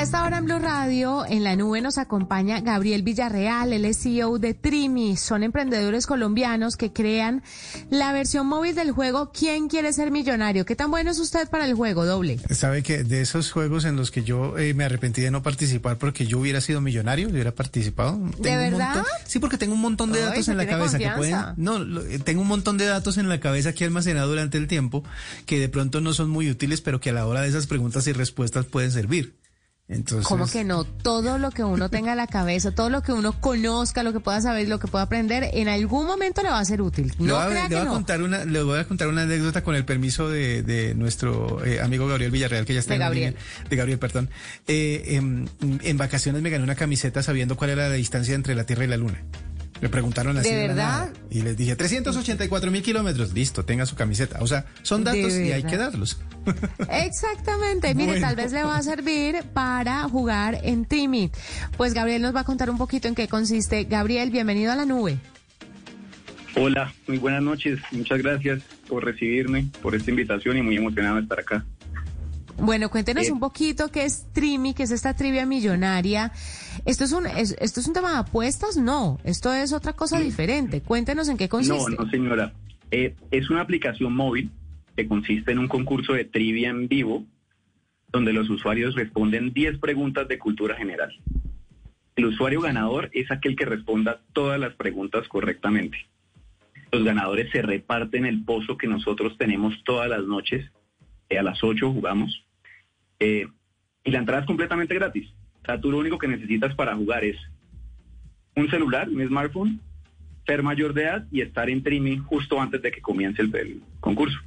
A esta hora en Blue Radio, en la nube nos acompaña Gabriel Villarreal, el CEO de Trimi. Son emprendedores colombianos que crean la versión móvil del juego ¿Quién quiere ser millonario? ¿Qué tan bueno es usted para el juego doble? Sabe que de esos juegos en los que yo eh, me arrepentí de no participar porque yo hubiera sido millonario, yo hubiera participado. ¿De verdad? sí, porque tengo un montón de datos en la cabeza que pueden. No, eh, tengo un montón de datos en la cabeza que he almacenado durante el tiempo que de pronto no son muy útiles, pero que a la hora de esas preguntas y respuestas pueden servir. Entonces... ¿Cómo que no? Todo lo que uno tenga en la cabeza, todo lo que uno conozca, lo que pueda saber, lo que pueda aprender, en algún momento le va a ser útil. No le, voy a, contar una, le voy a contar una anécdota con el permiso de, de nuestro eh, amigo Gabriel Villarreal, que ya está de en Gabriel. de Gabriel, perdón. Eh, en, en vacaciones me gané una camiseta sabiendo cuál era la distancia entre la Tierra y la Luna. Me preguntaron así. ¿De verdad? y les dije, 384 mil kilómetros. Listo, tenga su camiseta. O sea, son datos y hay que darlos. Exactamente. Mire, tal vez le va a servir para jugar en Trimi. Pues Gabriel nos va a contar un poquito en qué consiste. Gabriel, bienvenido a la nube. Hola, muy buenas noches. Muchas gracias por recibirme, por esta invitación y muy emocionado de estar acá. Bueno, cuéntenos eh, un poquito qué es Trimi, qué es esta trivia millonaria. ¿Esto es un, esto es un tema de apuestas? No, esto es otra cosa diferente. Cuéntenos en qué consiste. No, no, señora. Eh, es una aplicación móvil que consiste en un concurso de trivia en vivo donde los usuarios responden 10 preguntas de cultura general. El usuario ganador es aquel que responda todas las preguntas correctamente. Los ganadores se reparten el pozo que nosotros tenemos todas las noches. Eh, a las 8 jugamos. Eh, y la entrada es completamente gratis. O sea, tú lo único que necesitas para jugar es un celular, un smartphone, ser mayor de edad y estar en streaming justo antes de que comience el, concurso.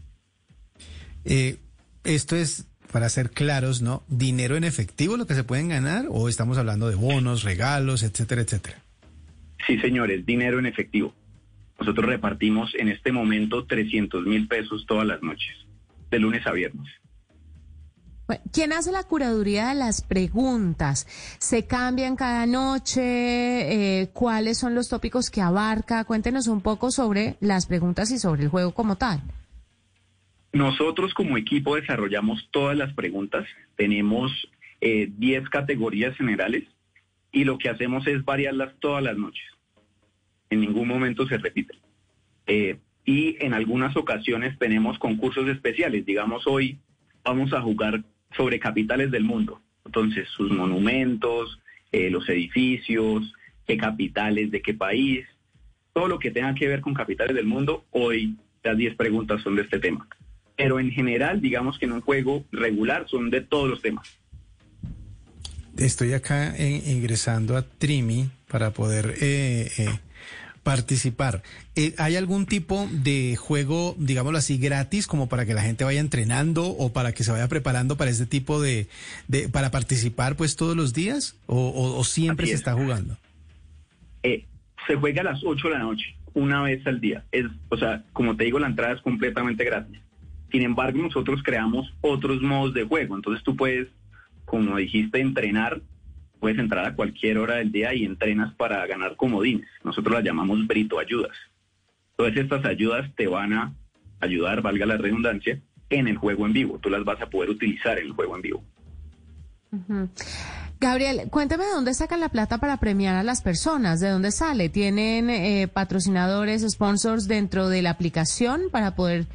Eh, esto es, para ser claros, ¿no? ¿Dinero en efectivo lo que se pueden ganar o estamos hablando de bonos, regalos, etcétera, etcétera? Sí, señores, dinero en efectivo. Nosotros repartimos en este momento 300 mil pesos todas las noches, de lunes a viernes. ¿Quién hace la curaduría de las preguntas? ¿Se cambian cada noche? Eh, ¿Cuáles son los tópicos que abarca? Cuéntenos un poco sobre las preguntas y sobre el juego como tal. Nosotros como equipo desarrollamos todas las preguntas. Tenemos 10 eh, categorías generales y lo que hacemos es variarlas todas las noches. En ningún momento se repiten. Eh, y en algunas ocasiones tenemos concursos especiales. Digamos, hoy vamos a jugar sobre capitales del mundo. Entonces, sus monumentos, eh, los edificios, qué capitales de qué país, todo lo que tenga que ver con capitales del mundo, hoy las 10 preguntas son de este tema. Pero en general, digamos que en un juego regular son de todos los temas. Estoy acá eh, ingresando a Trimi para poder eh, participar. Eh, ¿Hay algún tipo de juego, digámoslo así, gratis, como para que la gente vaya entrenando o para que se vaya preparando para este tipo de, de para participar pues todos los días o, siempre se está jugando? Eh, se juega a las 8 de la noche, una vez al día. Es, o sea, como te digo, la entrada es completamente gratis. Sin embargo, nosotros creamos otros modos de juego. Entonces tú puedes, como dijiste, entrenar puedes entrar a cualquier hora del día y entrenas para ganar comodines. Nosotros las llamamos brito ayudas. Todas estas ayudas te van a ayudar, valga la redundancia, en el juego en vivo. Tú las vas a poder utilizar en el juego en vivo. Gabriel, cuéntame de dónde sacan la plata para premiar a las personas, de dónde sale. ¿Tienen eh, patrocinadores, sponsors dentro de la aplicación para poder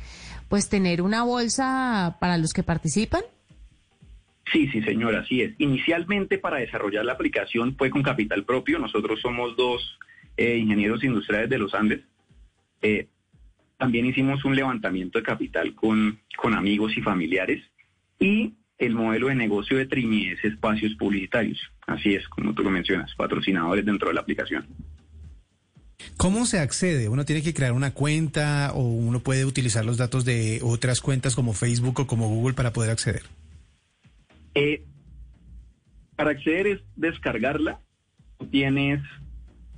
pues tener una bolsa para los que participan? Sí, sí, señora, así es. Inicialmente para desarrollar la aplicación fue con capital propio. Nosotros somos dos eh, ingenieros industriales de los Andes. Eh, también hicimos un levantamiento de capital con, con amigos y familiares. Y el modelo de negocio de Trimi es espacios publicitarios. Así es, como tú lo mencionas, patrocinadores dentro de la aplicación. ¿Cómo se accede? ¿Uno tiene que crear una cuenta o uno puede utilizar los datos de otras cuentas como Facebook o como Google para poder acceder? Eh, para acceder es descargarla. Tienes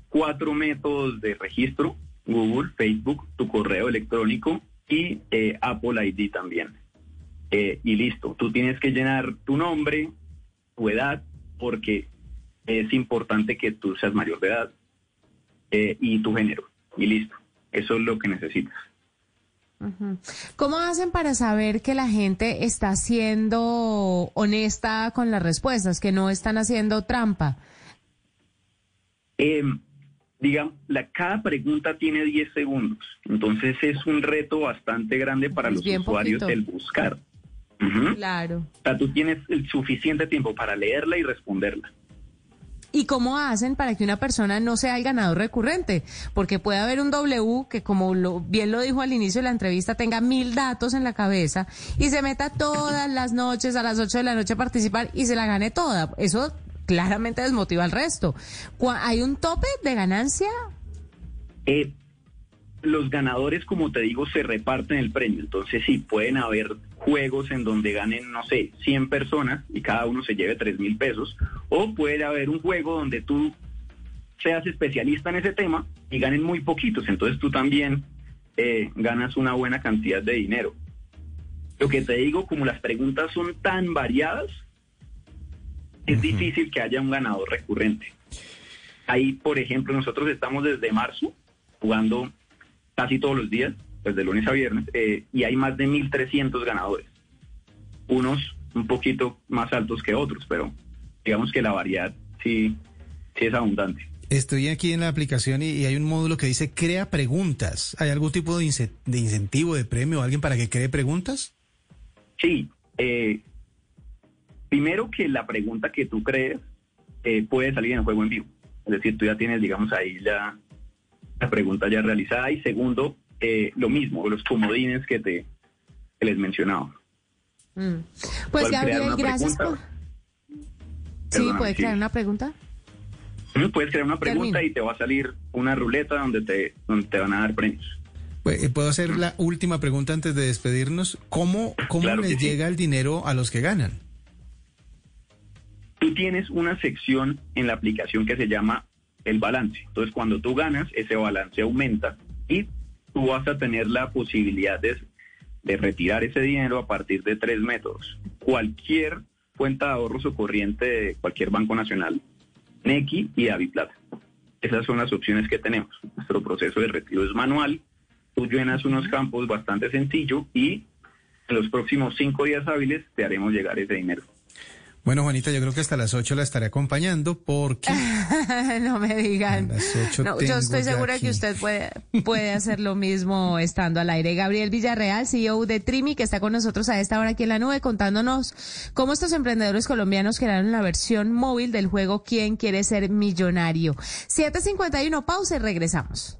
cuatro métodos de registro, Google, Facebook, tu correo electrónico y eh, Apple ID también. Eh, y listo, tú tienes que llenar tu nombre, tu edad, porque es importante que tú seas mayor de edad y tu género. Y listo, eso es lo que necesitas. ¿Cómo hacen para saber que la gente está siendo honesta con las respuestas, que no están haciendo trampa? Eh, digamos, la, cada pregunta tiene 10 segundos, entonces es un reto bastante grande para los usuarios el buscar. Claro. O sea, tú tienes el suficiente tiempo para leerla y responderla. ¿Y cómo hacen para que una persona no sea el ganador recurrente? Porque puede haber un W que, como lo, bien lo dijo al inicio de la entrevista, tenga mil datos en la cabeza y se meta todas las noches a las 8 de la noche a participar y se la gane toda. Eso claramente desmotiva al resto. ¿Hay un tope de ganancia? Eh, los ganadores, como te digo, se reparten el premio. Entonces, sí, pueden haber juegos en donde ganen, no sé, 100 personas y cada uno se lleve 3 mil pesos. O puede haber un juego donde tú seas especialista en ese tema y ganen muy poquitos. Entonces tú también eh, ganas una buena cantidad de dinero. Lo que te digo, como las preguntas son tan variadas, es difícil que haya un ganador recurrente. Ahí, por ejemplo, nosotros estamos desde marzo jugando casi todos los días, pues de lunes a viernes, eh, y hay más de 1.300 ganadores. Unos un poquito más altos que otros, pero digamos que la variedad sí, sí es abundante. Estoy aquí en la aplicación y, hay un módulo que dice crea preguntas. ¿Hay algún tipo de, incentivo, de premio o alguien para que cree preguntas? Sí. Eh, primero que la pregunta que tú crees eh, puede salir en el juego en vivo. Es decir, tú ya tienes, digamos, ahí ya la pregunta ya realizada. Y segundo, eh, lo mismo, los comodines que te les mencionaba. Mm. Pues Gabriel, gracias por... Sí, ¿puedes crear una pregunta? Puedes crear una pregunta y te va a salir una ruleta donde te, donde te van a dar premios. Pues, ¿Puedo hacer la última pregunta antes de despedirnos? ¿Cómo, cómo les llega el dinero a los que ganan? Tú tienes una sección en la aplicación que se llama el balance. Entonces, cuando tú ganas, ese balance aumenta y tú vas a tener la posibilidad de, retirar ese dinero a partir de tres métodos. Cualquier cuenta de ahorros o corriente de cualquier banco nacional, NECI y Aviplata. Esas son las opciones que tenemos. Nuestro proceso de retiro es manual. Tú llenas unos campos bastante sencillo y en los próximos cinco días hábiles te haremos llegar ese dinero. Bueno, Juanita, yo creo que hasta las 8 la estaré acompañando porque... no me digan. yo estoy segura que usted puede, puede hacer lo mismo estando al aire. Gabriel Villarreal, CEO de Trimi, que está con nosotros a esta hora aquí en la nube contándonos cómo estos emprendedores colombianos crearon la versión móvil del juego ¿Quién quiere ser millonario? 751, pausa y regresamos.